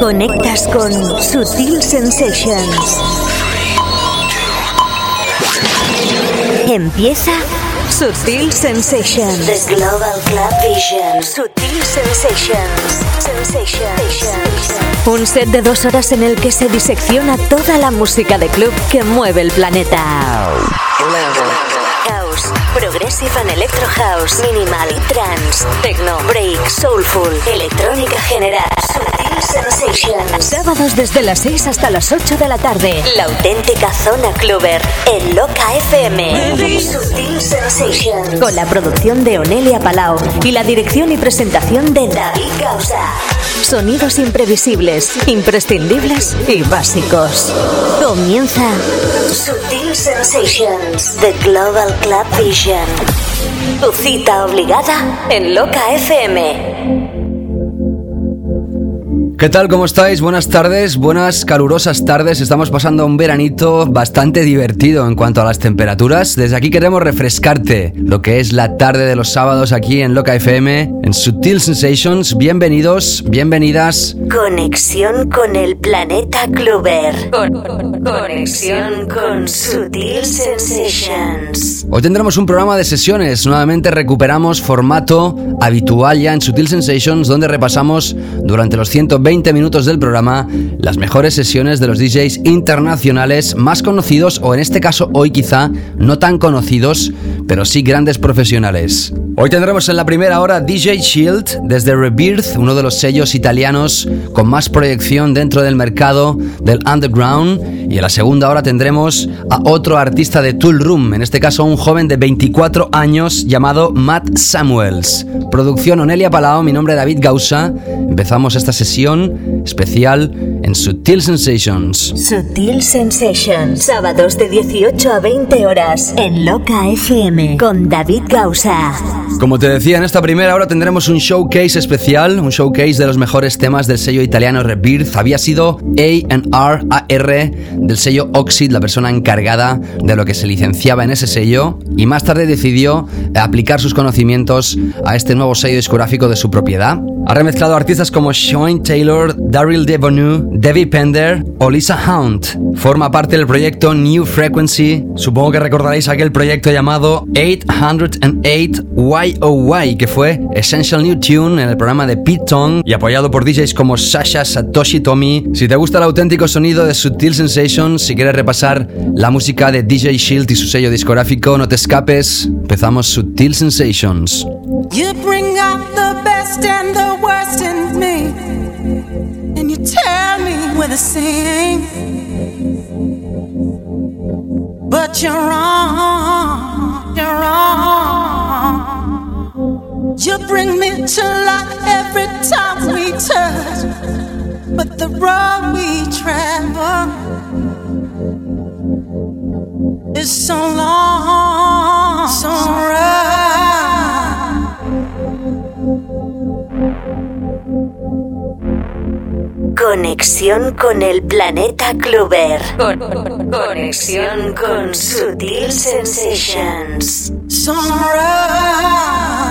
Conectas con Sutil Sensations. Empieza Sutil Sensations. The Global Club Vision. Sutil Sensations. Sensations. Un set de dos horas en el que se disecciona toda la música de club que mueve el planeta. House, Progressive and Electro House, Minimal Trance, Techno, Break, Soulful, Electrónica General. Sábados desde las 6 hasta las 8 de la tarde. La auténtica zona cluber en Loca FM. Con la producción de Onelia Palau y la dirección y presentación de David Causa. Sonidos imprevisibles, imprescindibles y básicos. Comienza Sutil Sensations, The Global Club Vision. Tu cita obligada en Loca FM. ¿Qué tal? ¿Cómo estáis? Buenas tardes, buenas calurosas tardes. Estamos pasando un veranito bastante divertido en cuanto a las temperaturas. Desde aquí queremos refrescarte lo que es la tarde de los sábados aquí en Loca FM, en Sutil Sensations. Bienvenidos, bienvenidas. Conexión con el planeta Clover. conexión con Sutil Sensations. Hoy tendremos un programa de sesiones. Nuevamente recuperamos formato habitual ya en Sutil Sensations, donde repasamos durante los 120 20 minutos del programa las mejores sesiones de los DJs internacionales más conocidos o en este caso hoy quizá no tan conocidos, pero sí grandes profesionales. Hoy tendremos en la primera hora DJ Shield desde Rebirth, uno de los sellos italianos con más proyección dentro del mercado del underground. Y en la segunda hora tendremos a otro artista de Tool Room, en este caso un joven de 24 años llamado Matt Samuels. Producción Onelia Palao, mi nombre es David Gausa. Empezamos esta sesión especial en Sutil Sensations. Sutil Sensations, sábados de 18 a 20 horas en Loca FM con David Gausa. Como te decía, en esta primera hora tendremos un showcase especial, un showcase de los mejores temas del sello italiano Rebirth. Había sido A&R AR del sello Oxid, la persona encargada de lo que se licenciaba en ese sello, y más tarde decidió aplicar sus conocimientos a este nuevo sello discográfico de su propiedad. Ha remezclado artistas como Sean Taylor, Daryl Devonu, Debbie Pender o Lisa Hunt. Forma parte del proyecto New Frequency. Supongo que recordaréis aquel proyecto llamado 808 YOY, que fue Essential New Tune en el programa de Pete Tong y apoyado por DJs como Sasha, Satoshi Tommy. Si te gusta el auténtico sonido de Sutil Sensations, si quieres repasar la música de DJ Shield y su sello discográfico, no te escapes. Empezamos Sutil Sensations. Tell me where to sing. But you're wrong, you're wrong. You bring me to life every time we touch, but the road we travel is so long, Conexión con el planeta Clover. conexión con Sutil Sensations. You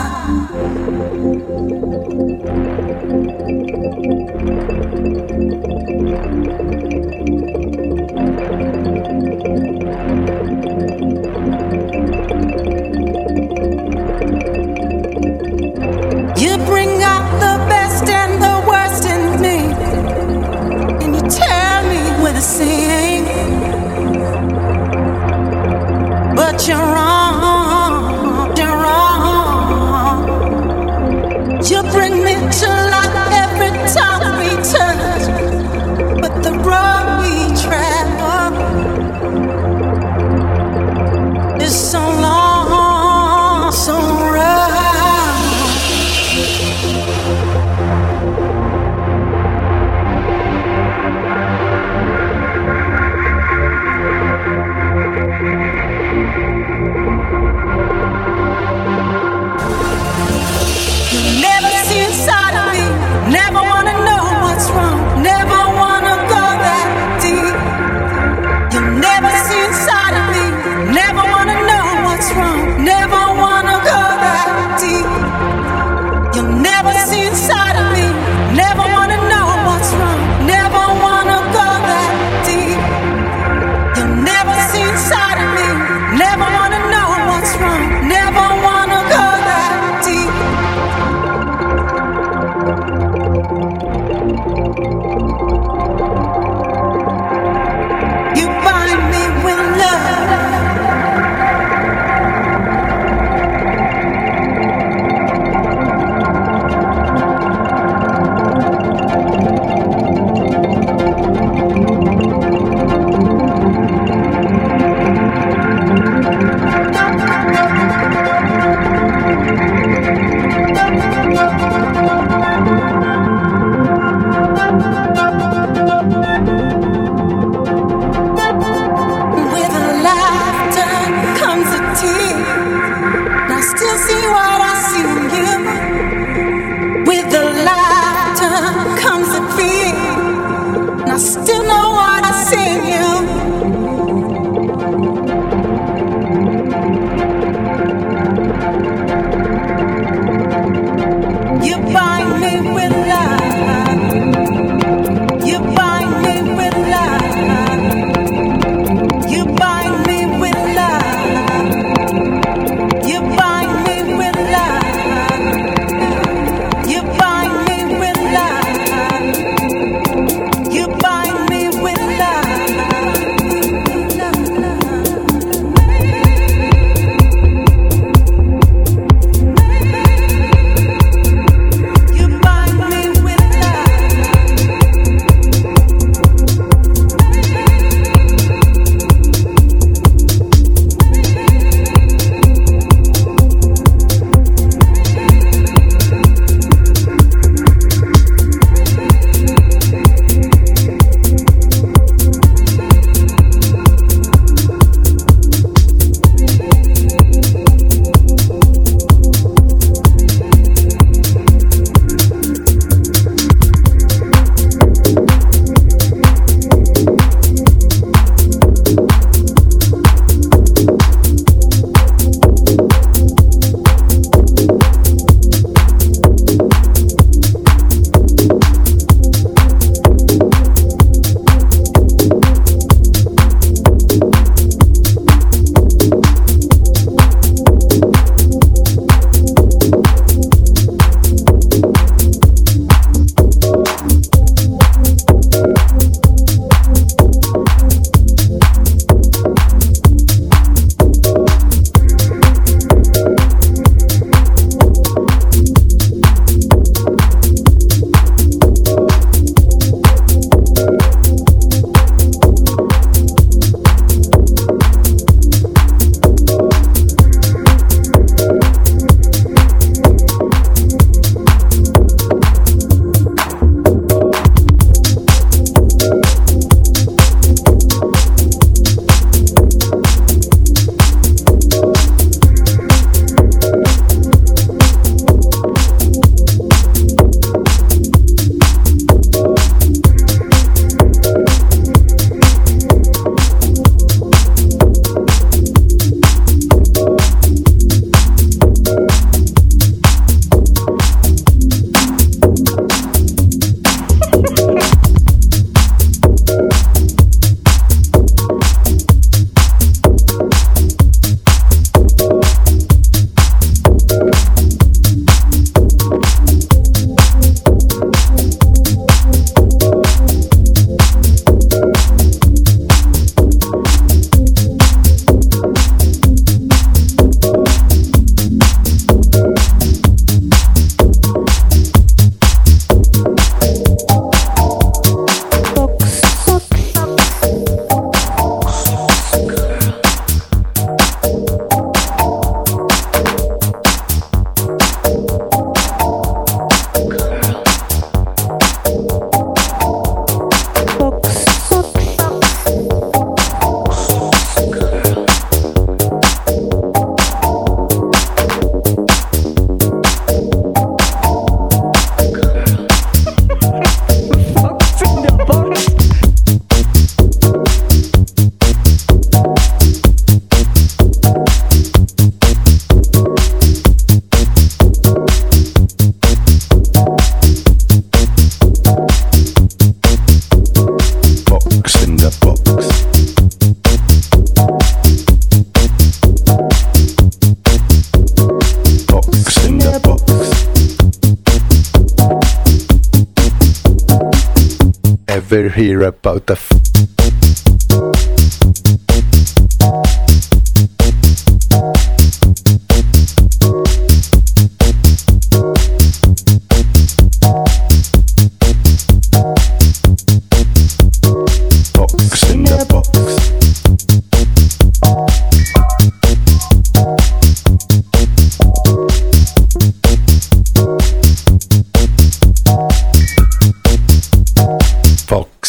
hear about the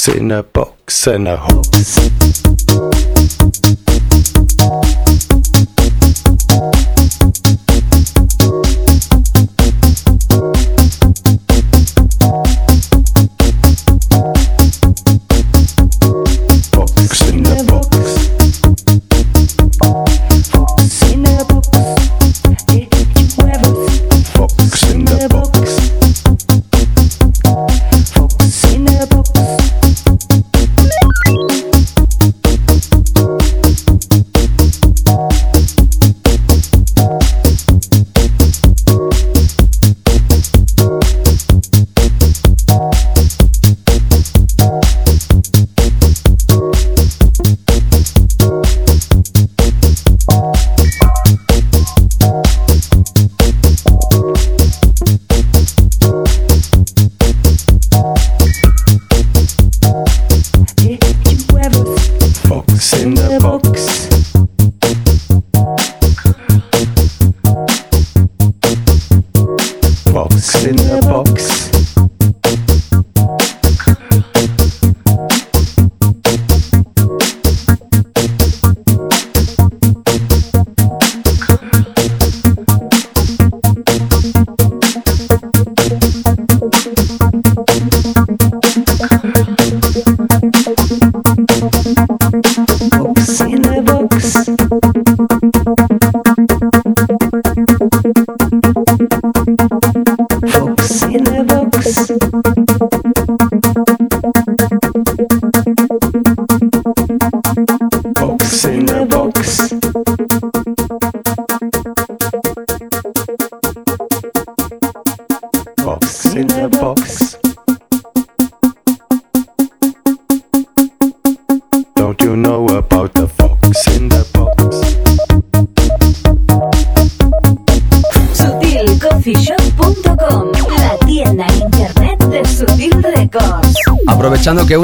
in a box and a hoax.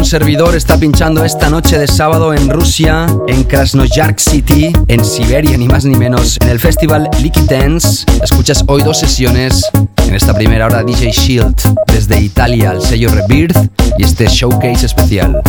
Servidor está pinchando esta noche de sábado en Rusia, en Krasnoyarsk City, en Siberia, ni más ni menos, en el festival Licky Dance. Escuchas hoy dos sesiones. En esta primera hora DJ Shield, desde Italia al sello Rebirth y este showcase especial.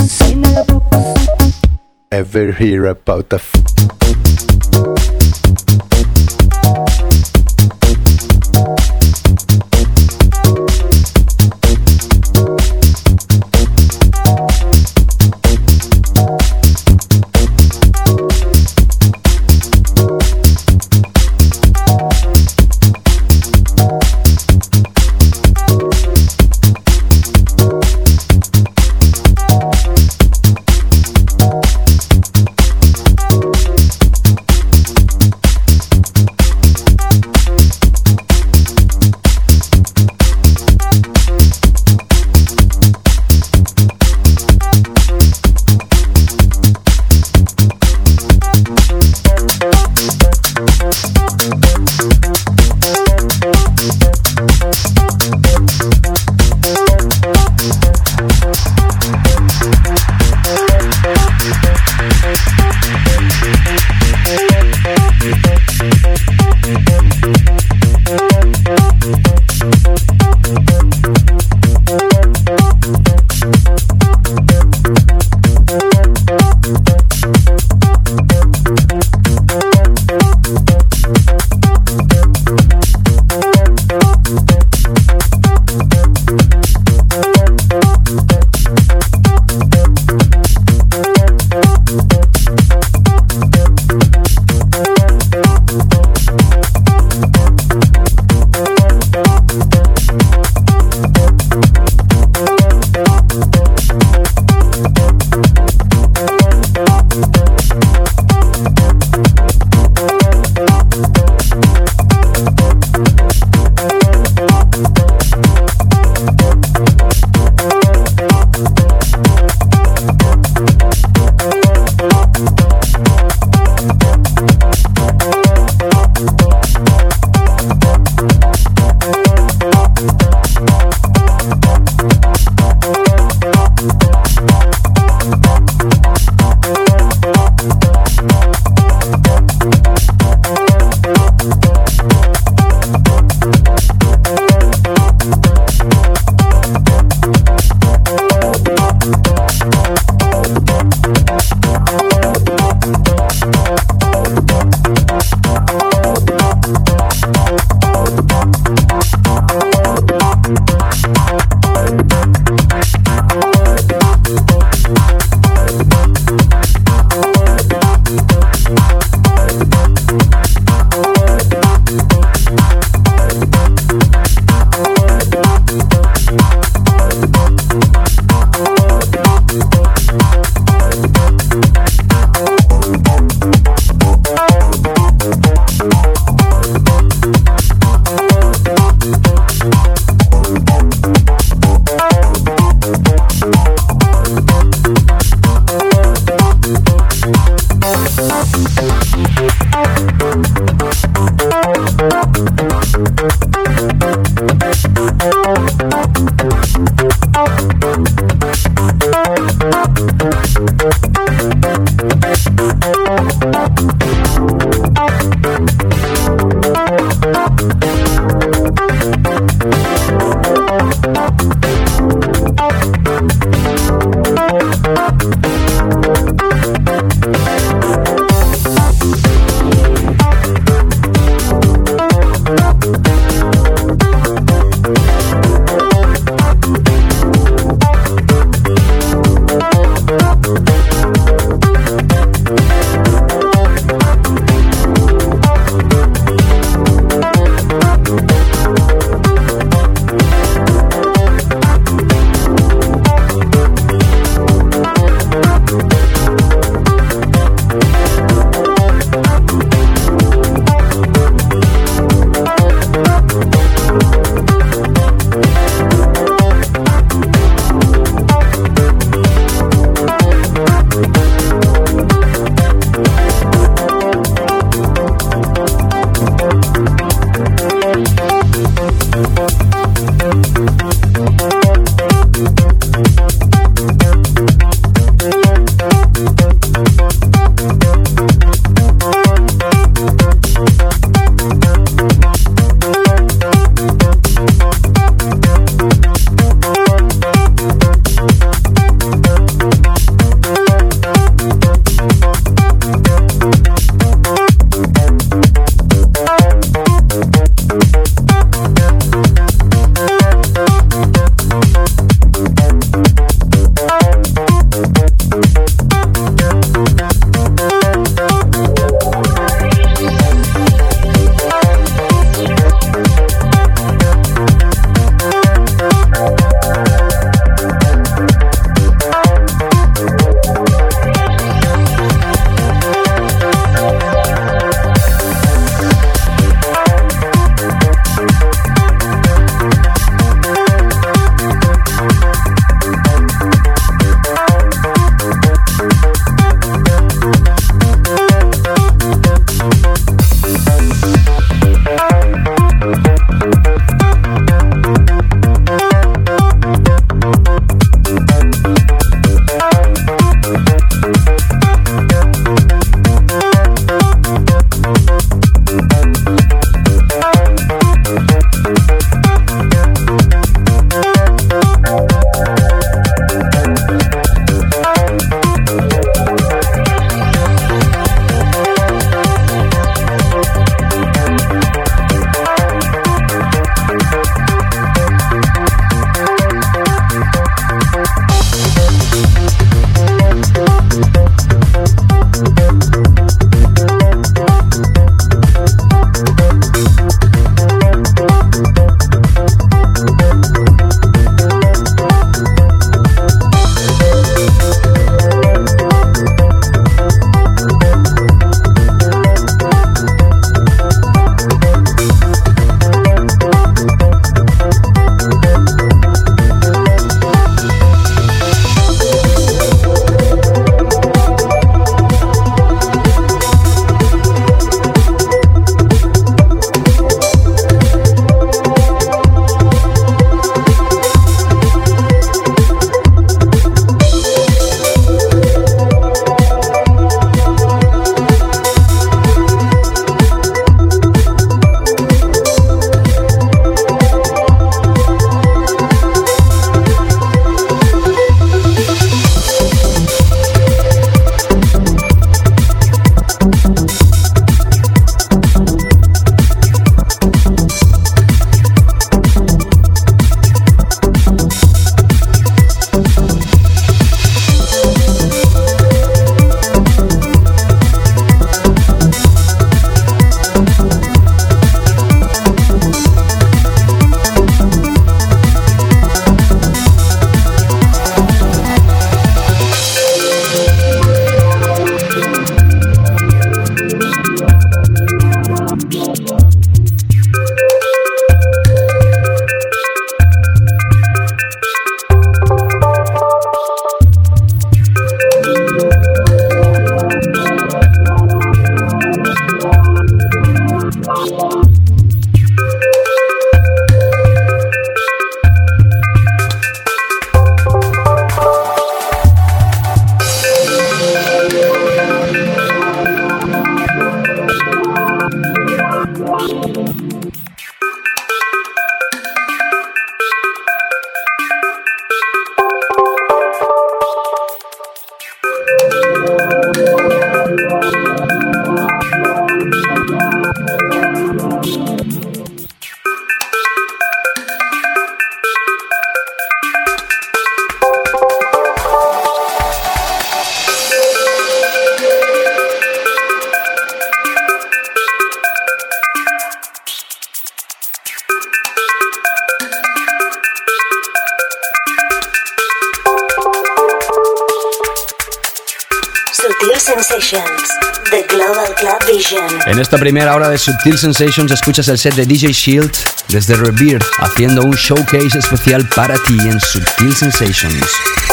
Esta primera hora de Subtil Sensations escuchas el set de DJ Shield desde Rebirth haciendo un showcase especial para ti en Subtil Sensations.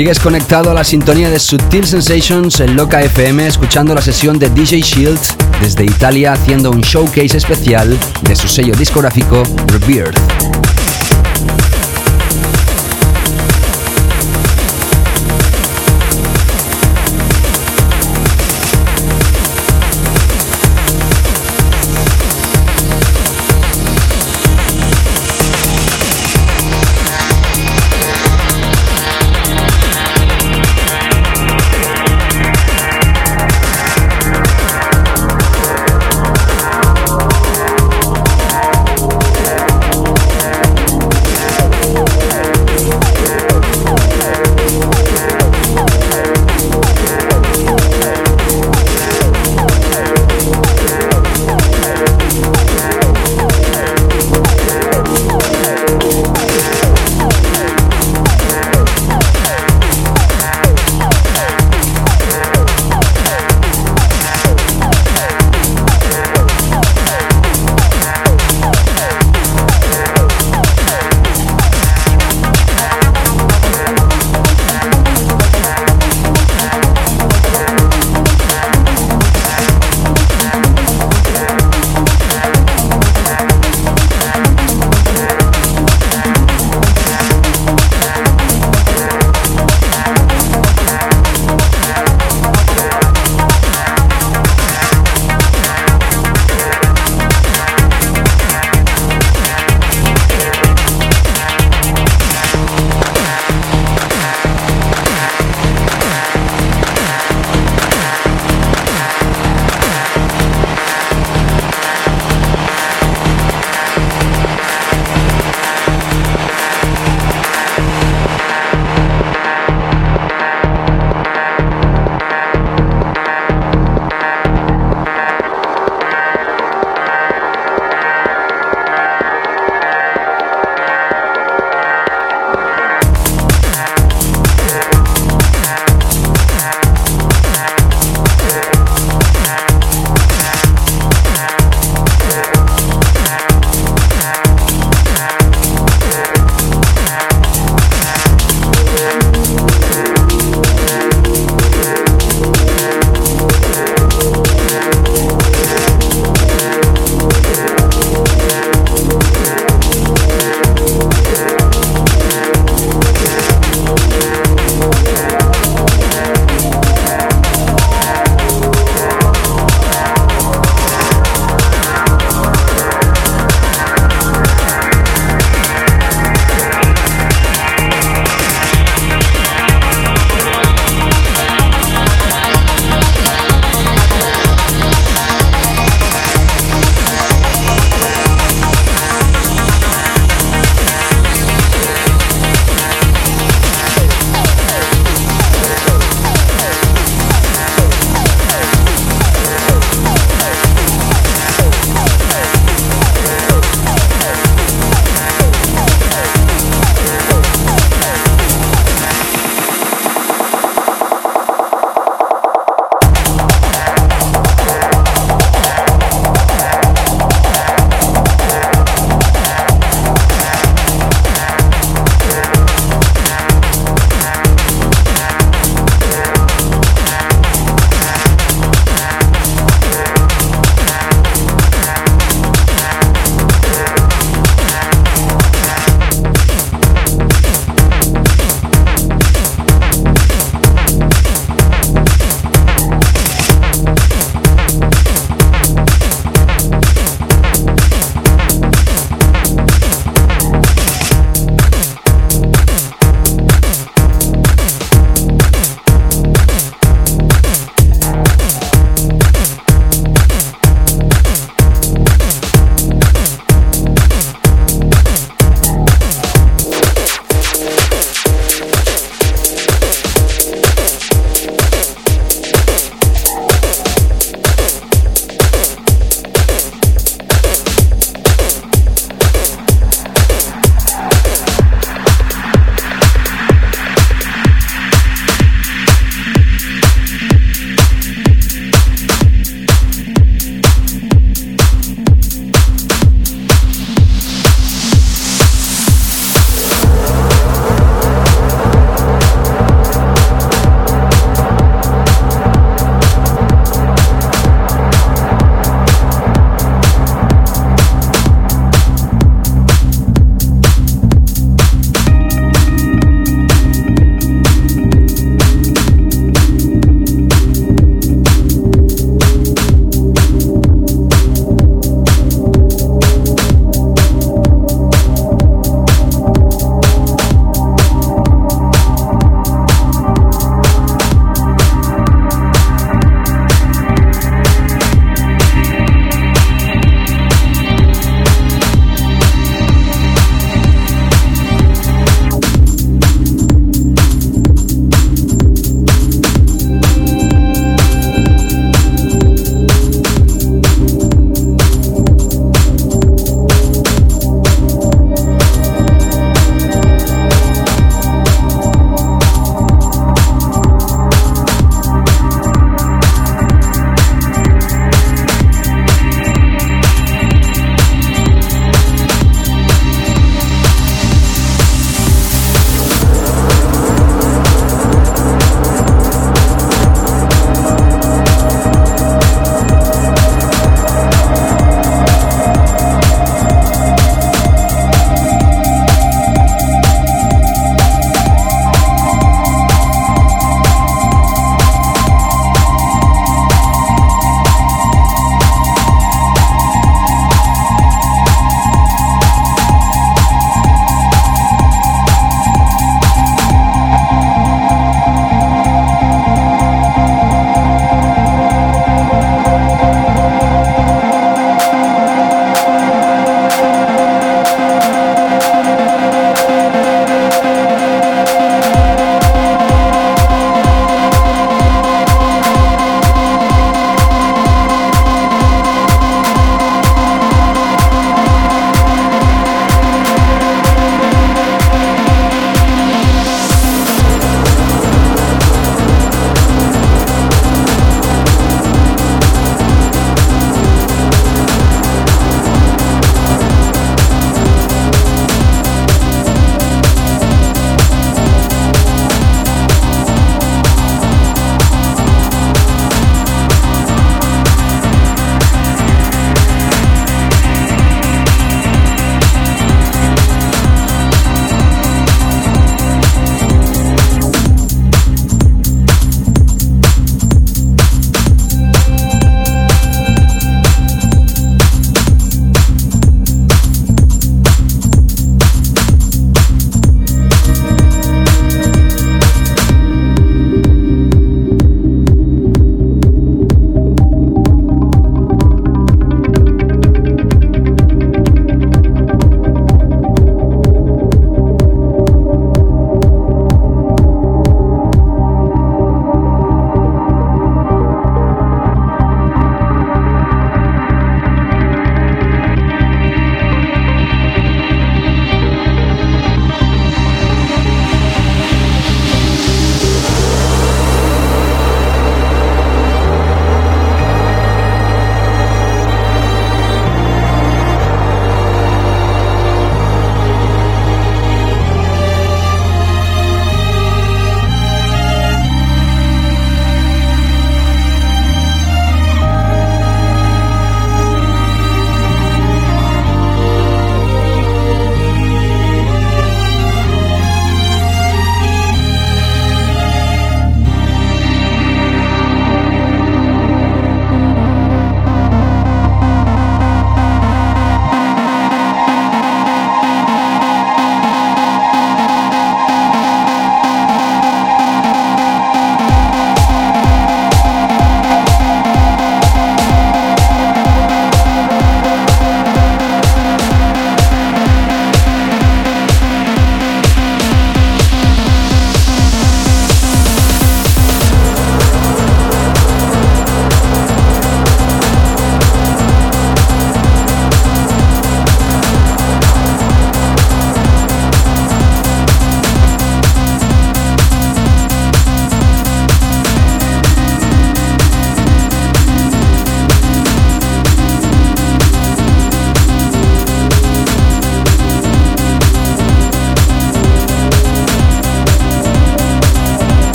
Sigues conectado a la sintonía de Sutil Sensations en Loca FM, escuchando la sesión de DJ Shield desde Italia, haciendo un showcase especial de su sello discográfico Rebirth.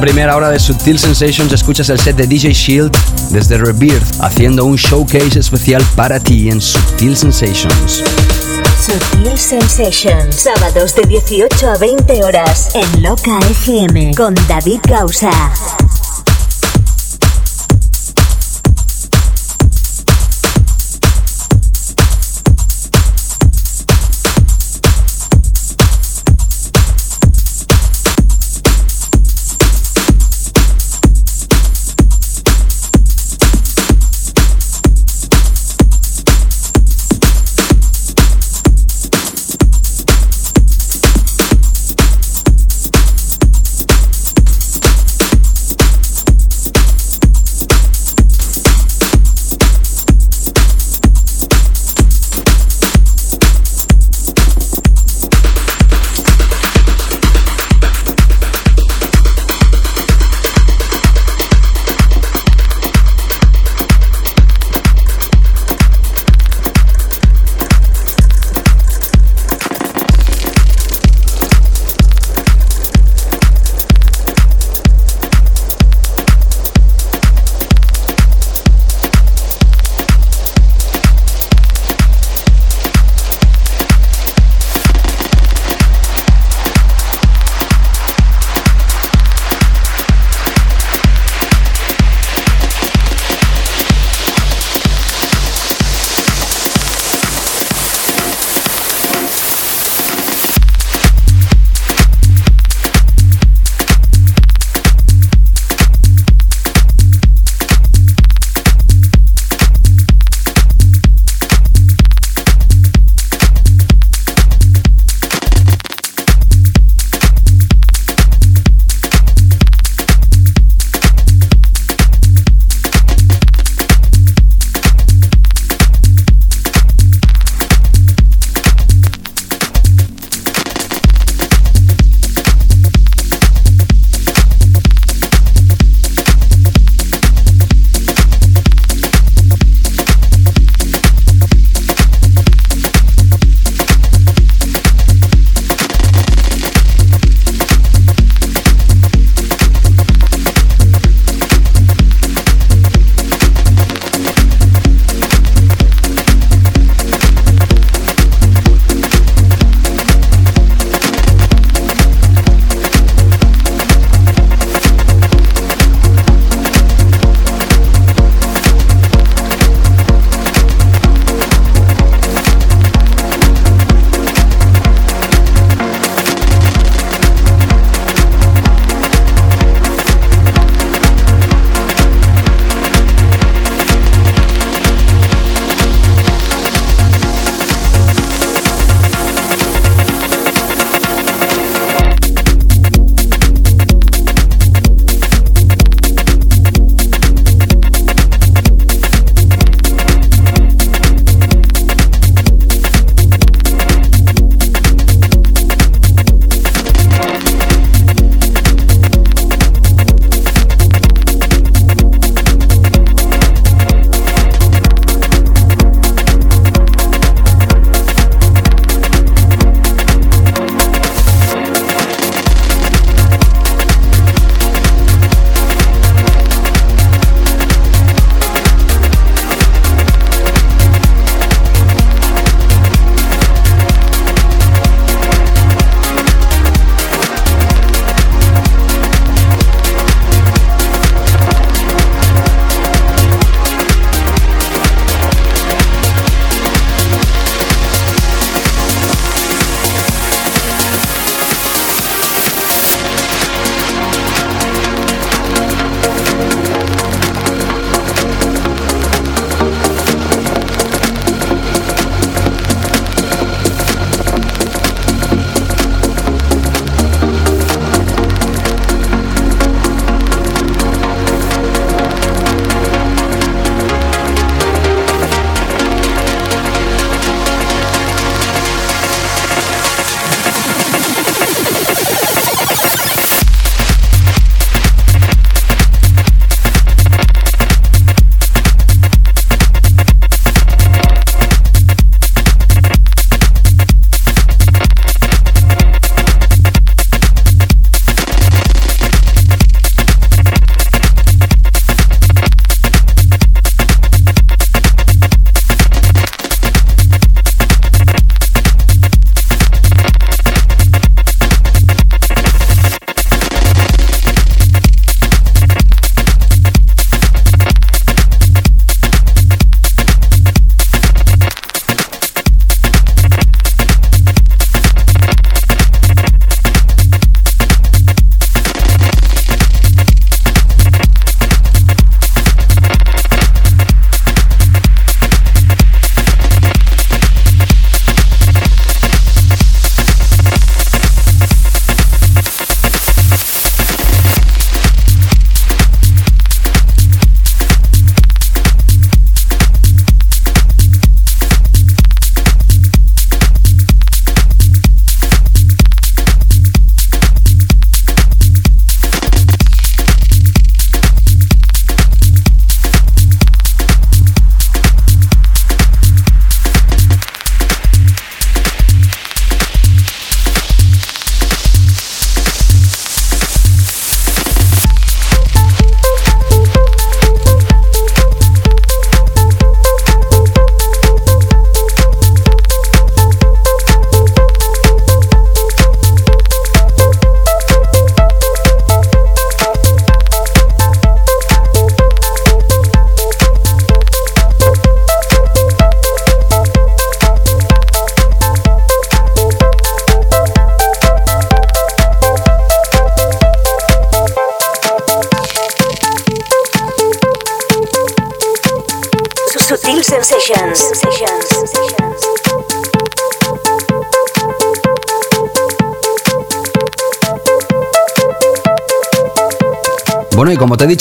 Primera hora de Subtil Sensations escuchas el set de DJ Shield desde Rebirth, haciendo un showcase especial para ti en Subtil Sensations. Subtil Sensations, sábados de 18 a 20 horas en Loca FM con David Gausa.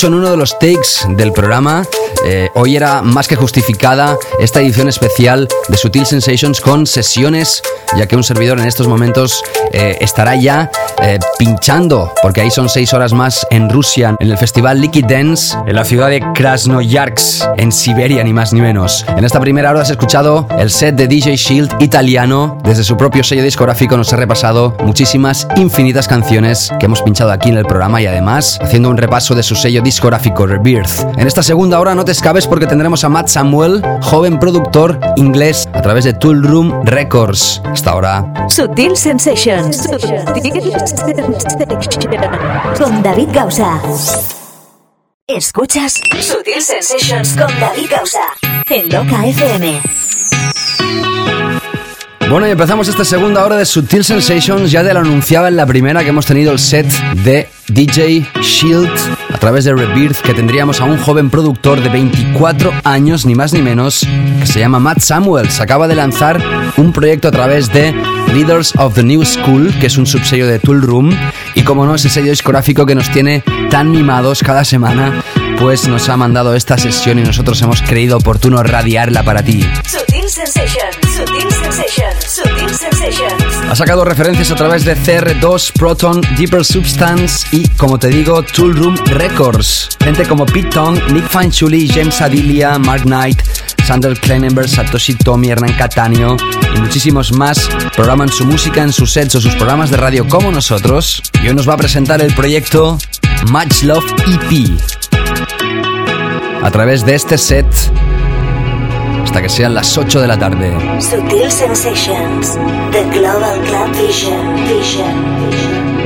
Bueno, y como te he dicho en uno de los takes del programa, eh, hoy era más que justificada esta edición especial de Sutil Sensations con sesiones, ya que un servidor en estos momentos eh, estará ya eh, pinchando, porque ahí son seis horas más en Rusia, en el festival Liquid Dance, en la ciudad de Krasnoyarsk, en Siberia, ni más ni menos. En esta primera hora has escuchado el set de DJ Shield italiano, desde su propio sello discográfico nos ha repasado muchísimas, infinitas canciones que hemos pinchado aquí en el programa y además haciendo un repaso de su sello discográfico Rebirth. En esta segunda hora no te escapes porque tendremos a Matt Samuel, joven productor inglés, a través de Tool Room Records. Hasta ahora. Sutil Sensations. Con David Gausa. Escuchas Sutil Sensations con David Gausa en Loca FM. Bueno, y empezamos esta segunda hora de Sutil Sensations. Ya te lo anunciaba en la primera que hemos tenido el set de DJ Shield través de Rebirth, que tendríamos a un joven productor de 24 años, ni más ni menos, que se llama Matt Samuels. Acaba de lanzar un proyecto a través de Leaders of the New School, que es un subsello de Tool Room, y como no, ese sello discográfico que nos tiene tan mimados cada semana, pues nos ha mandado esta sesión y nosotros hemos creído oportuno radiarla para ti. Ha sacado referencias a través de CR2, Proton, Deeper Substance y, como te digo, Tool Room Records. Gente como Pete Tong, Nick Fanchuli, James Adilia, Mark Knight, Sander Kleinenberg, Satoshi Tomi, Hernán Catanio y muchísimos más programan su música en sus sets o sus programas de radio como nosotros. Y hoy nos va a presentar el proyecto Much Love EP. A través de este set hasta que sean las 8 de la tarde. Sutil Sensations, The Global Club Vision, Vision, Vision.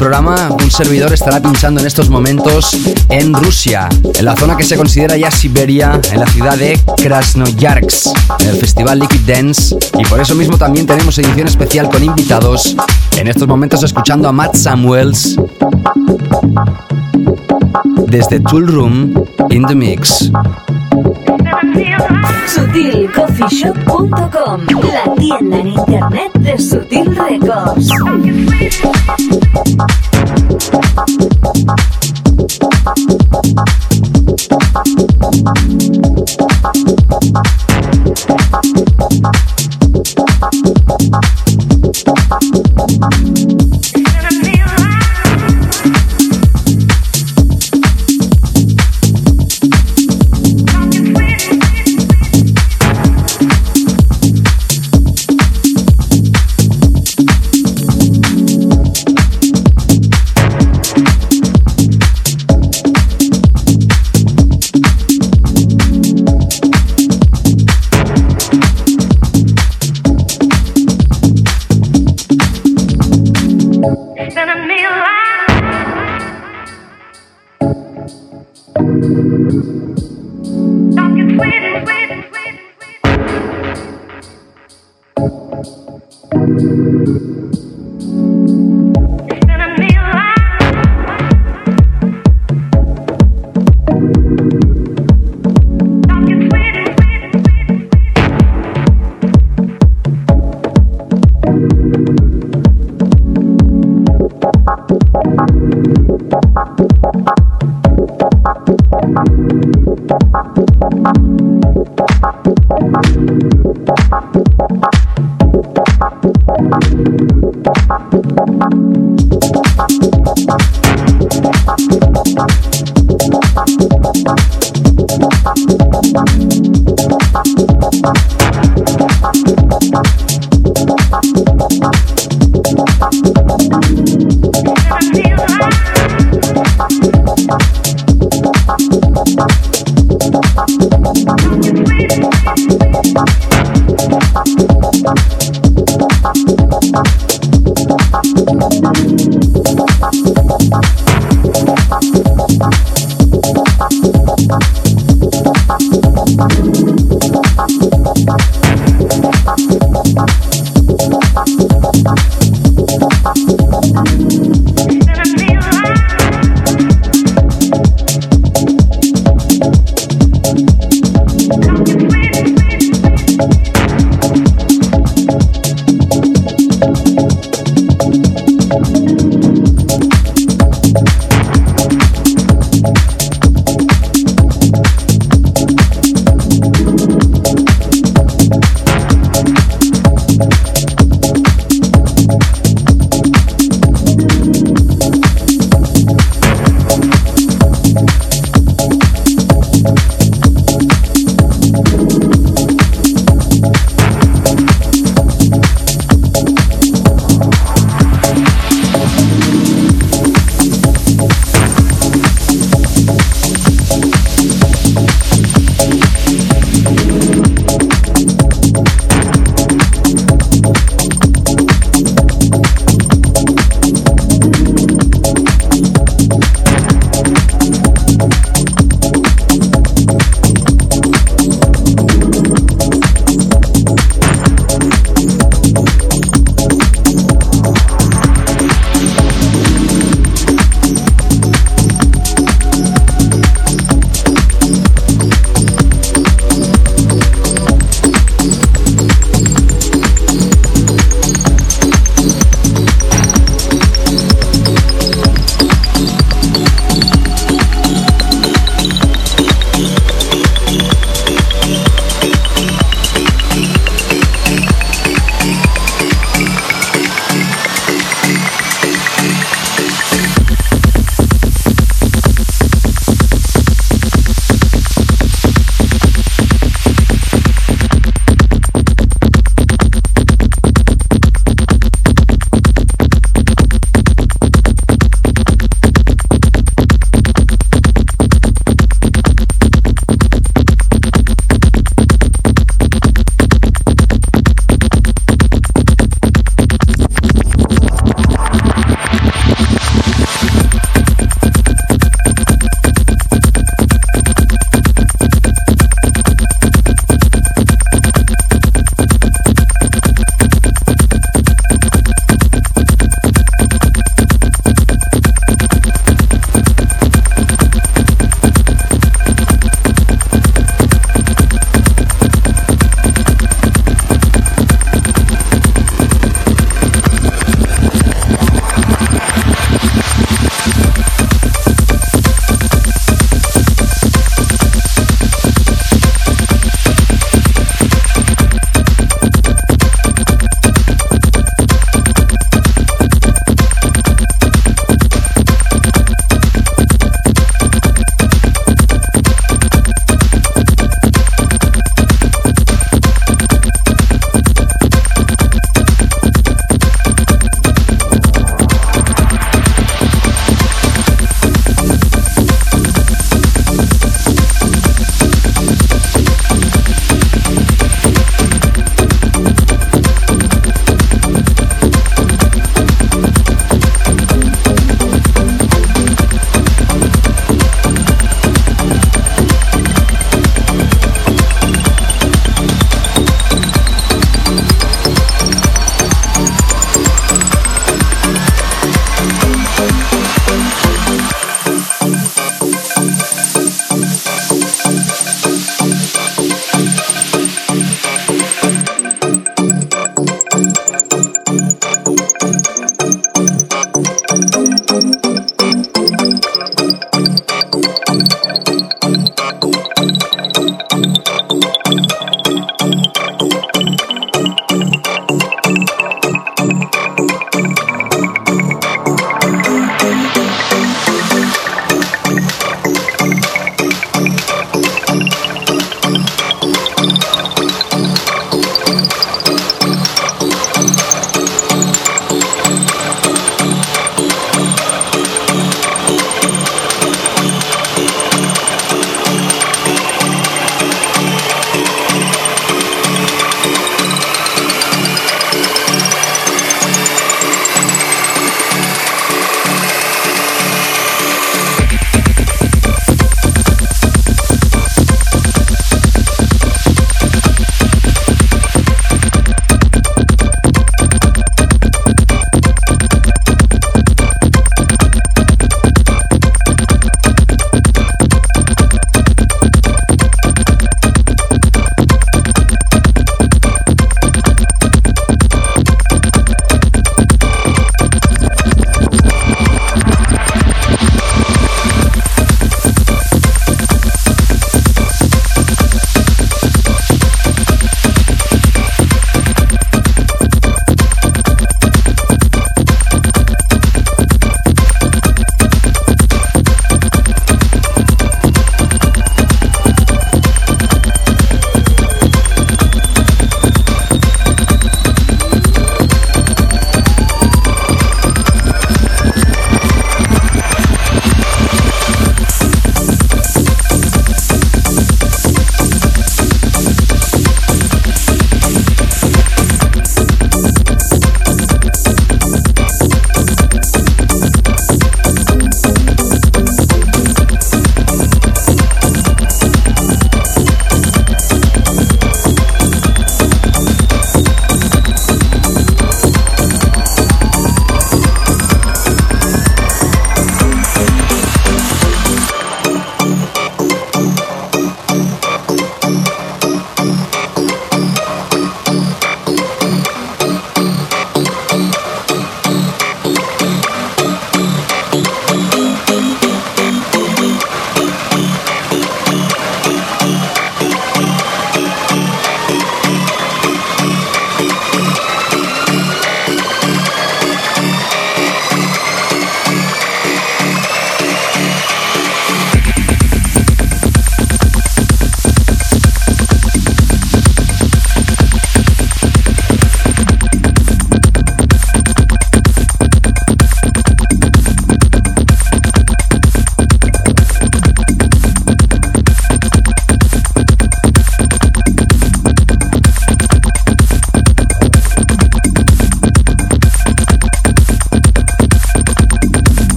Programa, un servidor estará pinchando en estos momentos en Rusia, en la zona que se considera ya Siberia, en la ciudad de Krasnoyarsk, en el festival Liquid Dance. Y por eso mismo también tenemos edición especial con invitados. En estos momentos escuchando a Matt Samuels desde Tool Room in the Mix. SutilCoffeeShop.com, la tienda en internet de Sutil Records.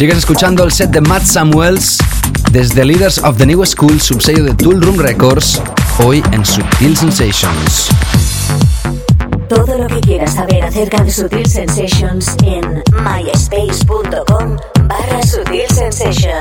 Sigues escuchando el set de Matt Samuels desde Leaders of the New School, subsello de Tool Room Records, hoy en Subtil Sensations. Todo lo que quieras saber acerca de Sutil Sensations en myspace.com barra Sutil Sensations.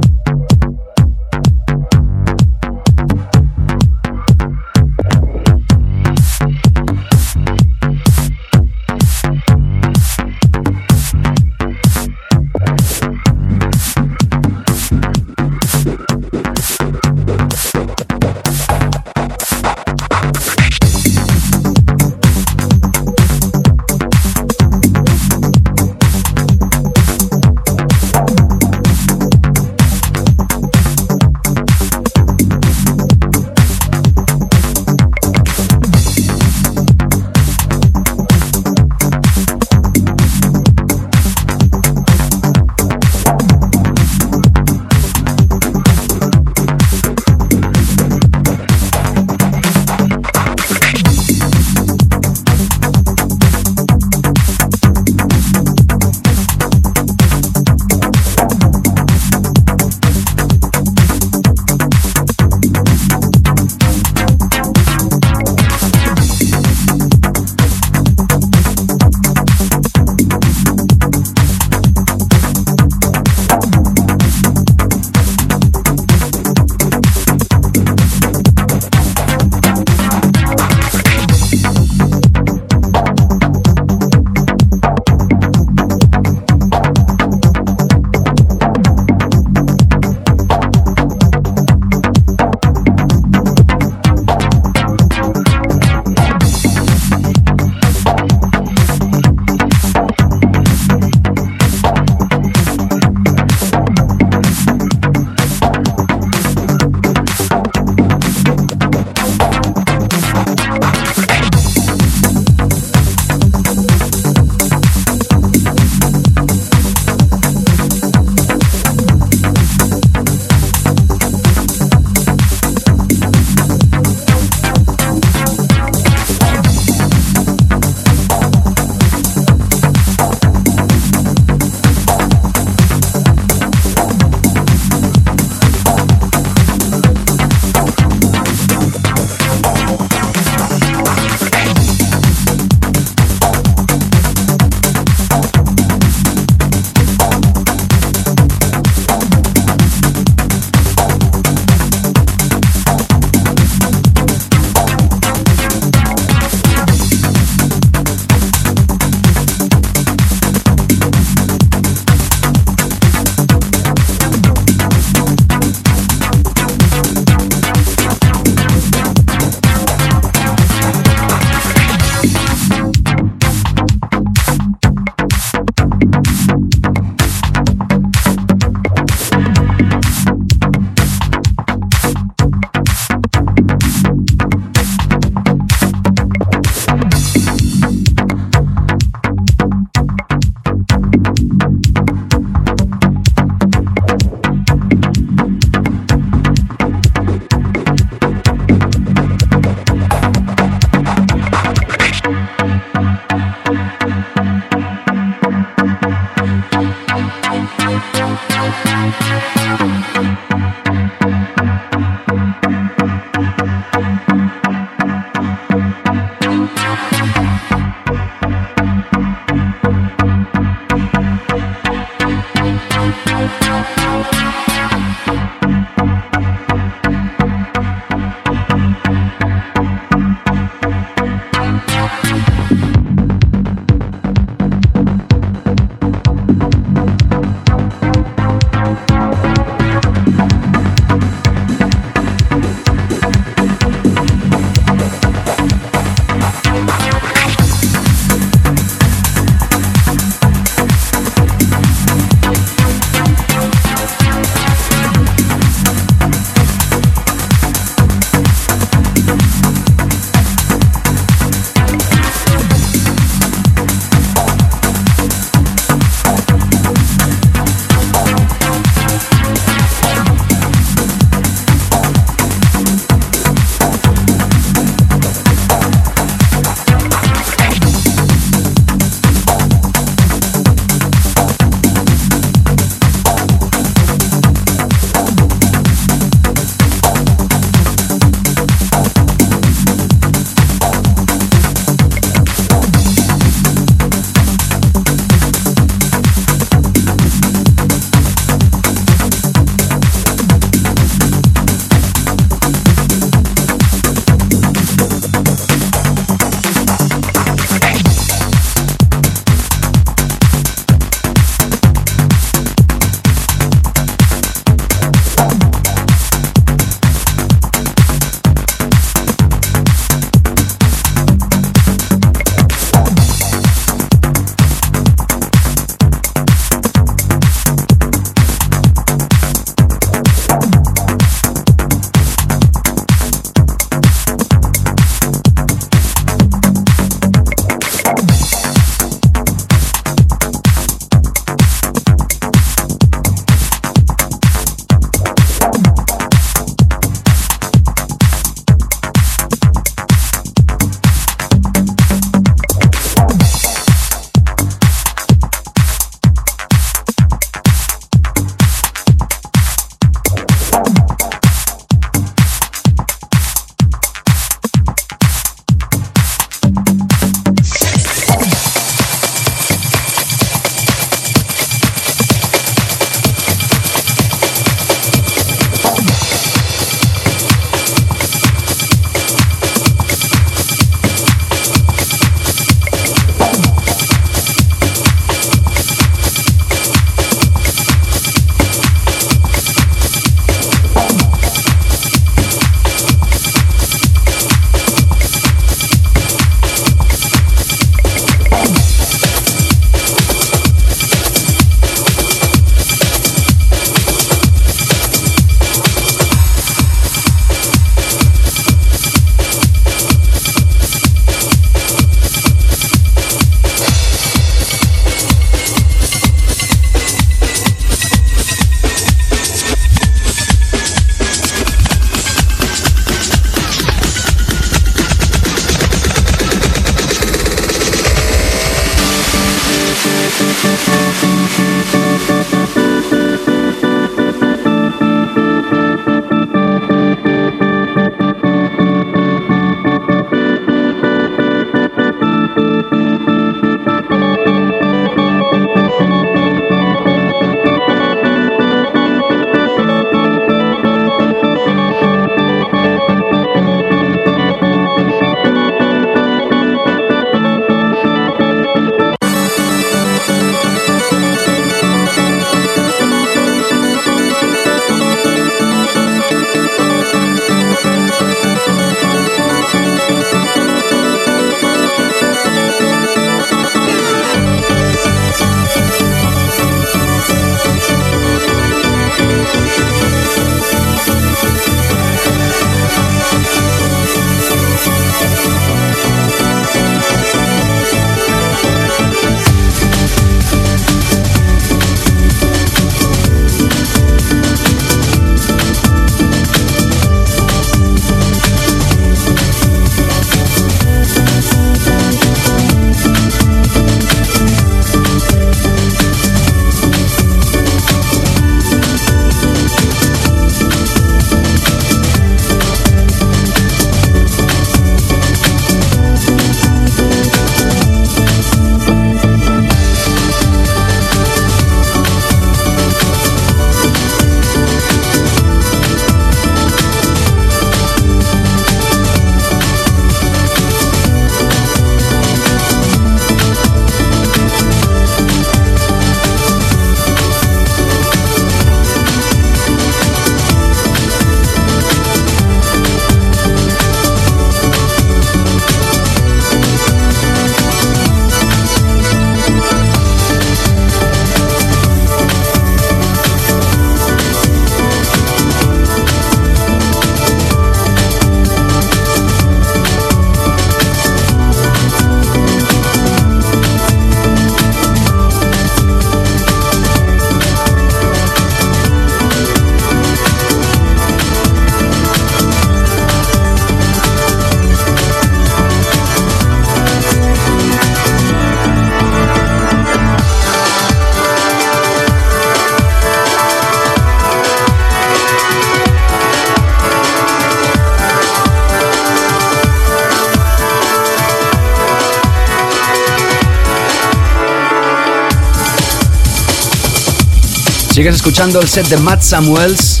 Sigues escuchando el set de Matt Samuels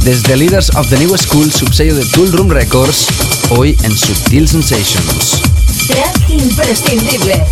desde Leaders of the New School, subsello de Tool Room Records, hoy en Subtil Sensations. Track imprescindible.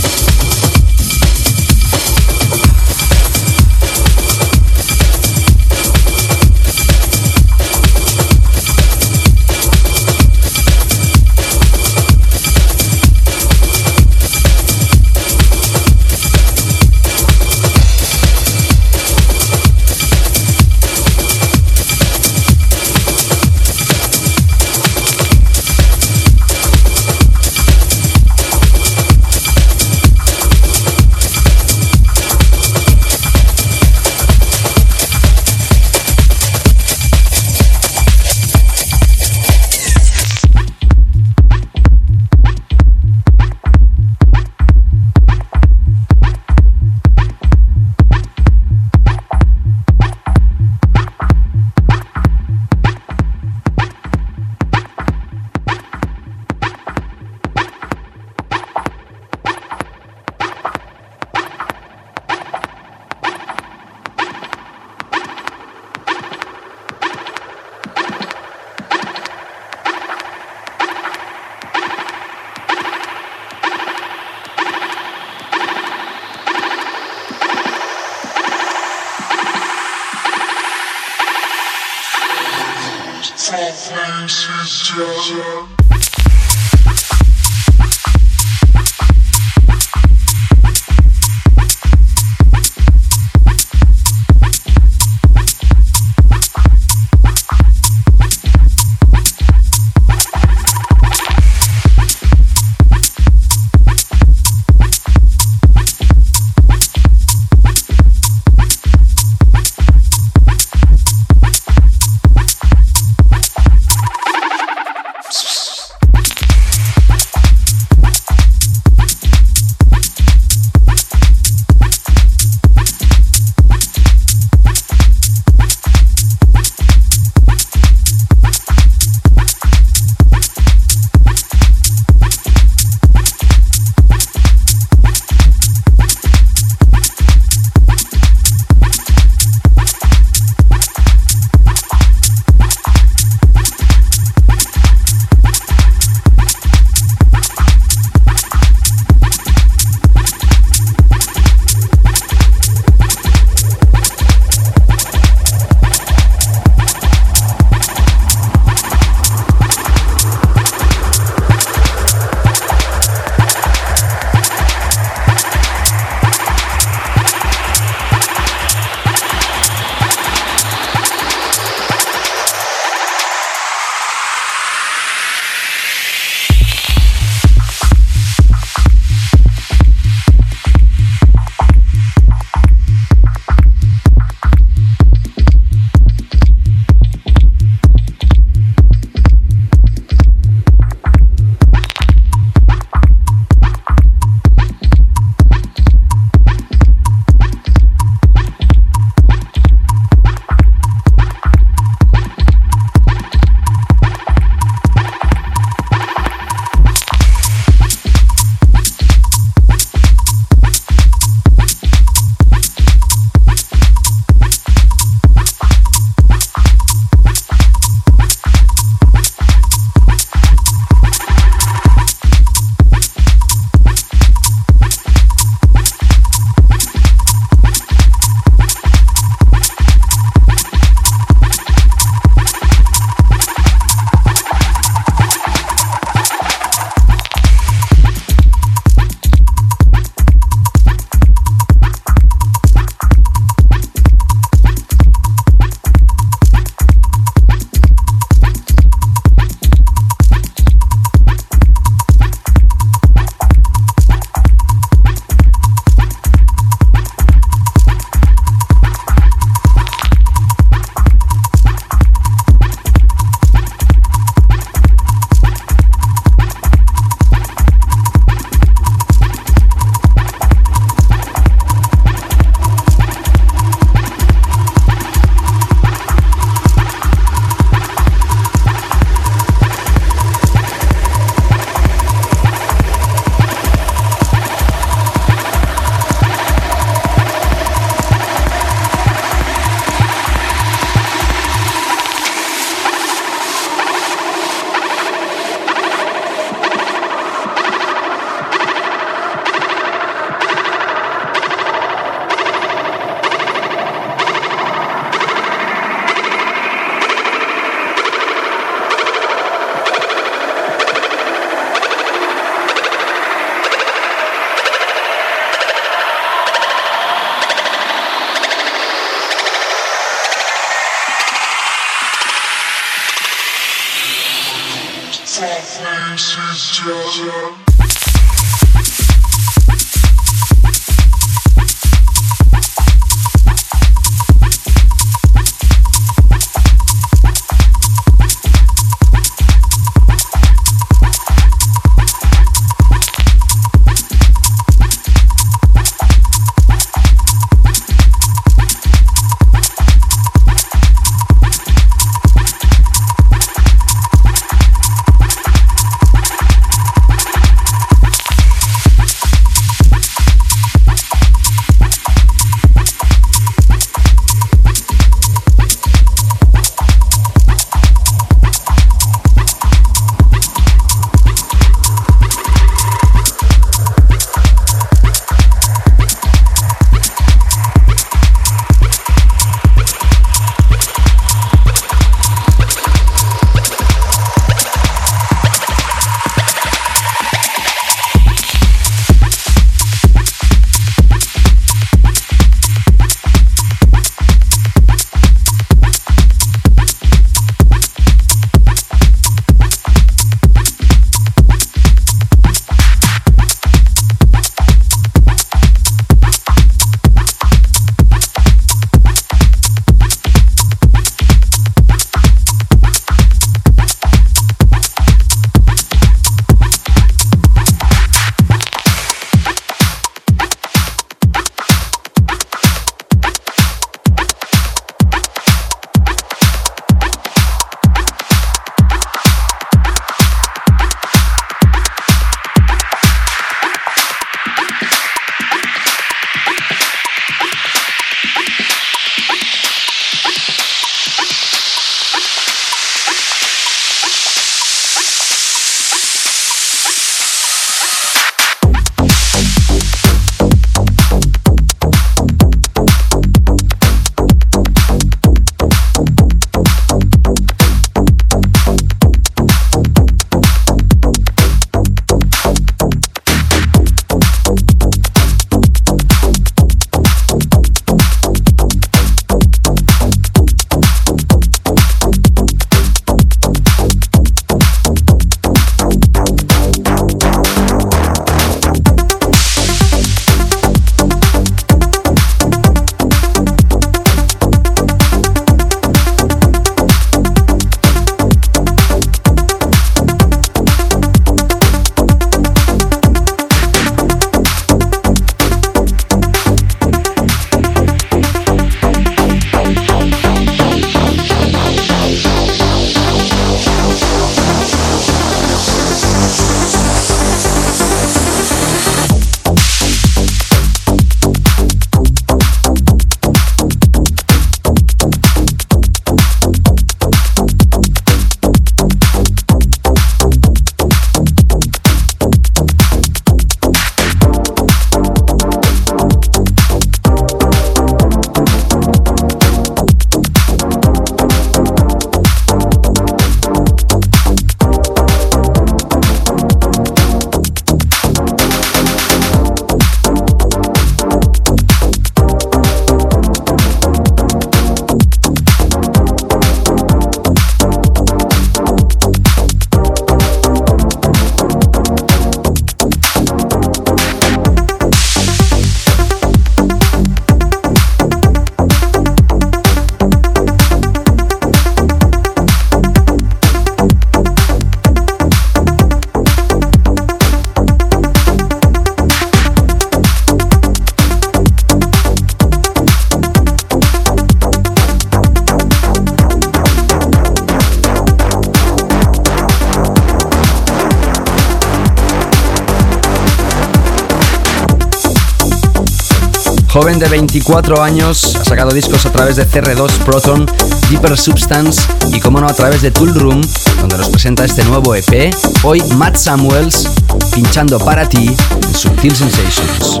Joven de 24 años, ha sacado discos a través de CR2 Proton, Deeper Substance y, como no, a través de Tool Room, donde nos presenta este nuevo EP. Hoy Matt Samuels pinchando para ti en Subtil Sensations.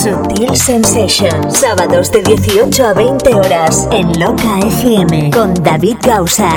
Subtil Sensations, sábados de 18 a 20 horas en Loca FM con David Gausa.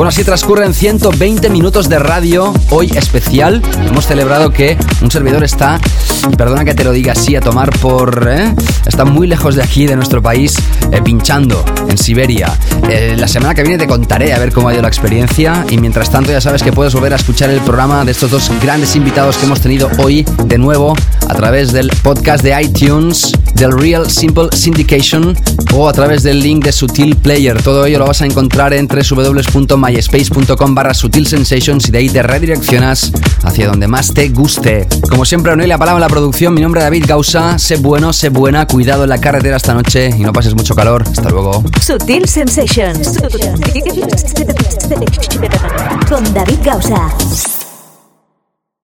Bueno, así transcurren 120 minutos de radio, hoy especial. Hemos celebrado que un servidor está, perdona que te lo diga así, a tomar por... ¿eh? Está muy lejos de aquí, de nuestro país, eh, pinchando en Siberia. Eh, la semana que viene te contaré a ver cómo ha ido la experiencia y mientras tanto ya sabes que puedes volver a escuchar el programa de estos dos grandes invitados que hemos tenido hoy de nuevo a través del podcast de iTunes, del Real Simple Syndication o a través del link de Sutil Player. Todo ello lo vas a encontrar en www.myspace.com barra Sutil Sensations y de ahí te redireccionas hacia donde más te guste. Como siempre, la Palabra en la producción. Mi nombre es David Gausa. Sé bueno, sé buena. Cuidado en la carretera esta noche y no pases mucho calor. Hasta luego. Sutil Sensations. Con David Gausa.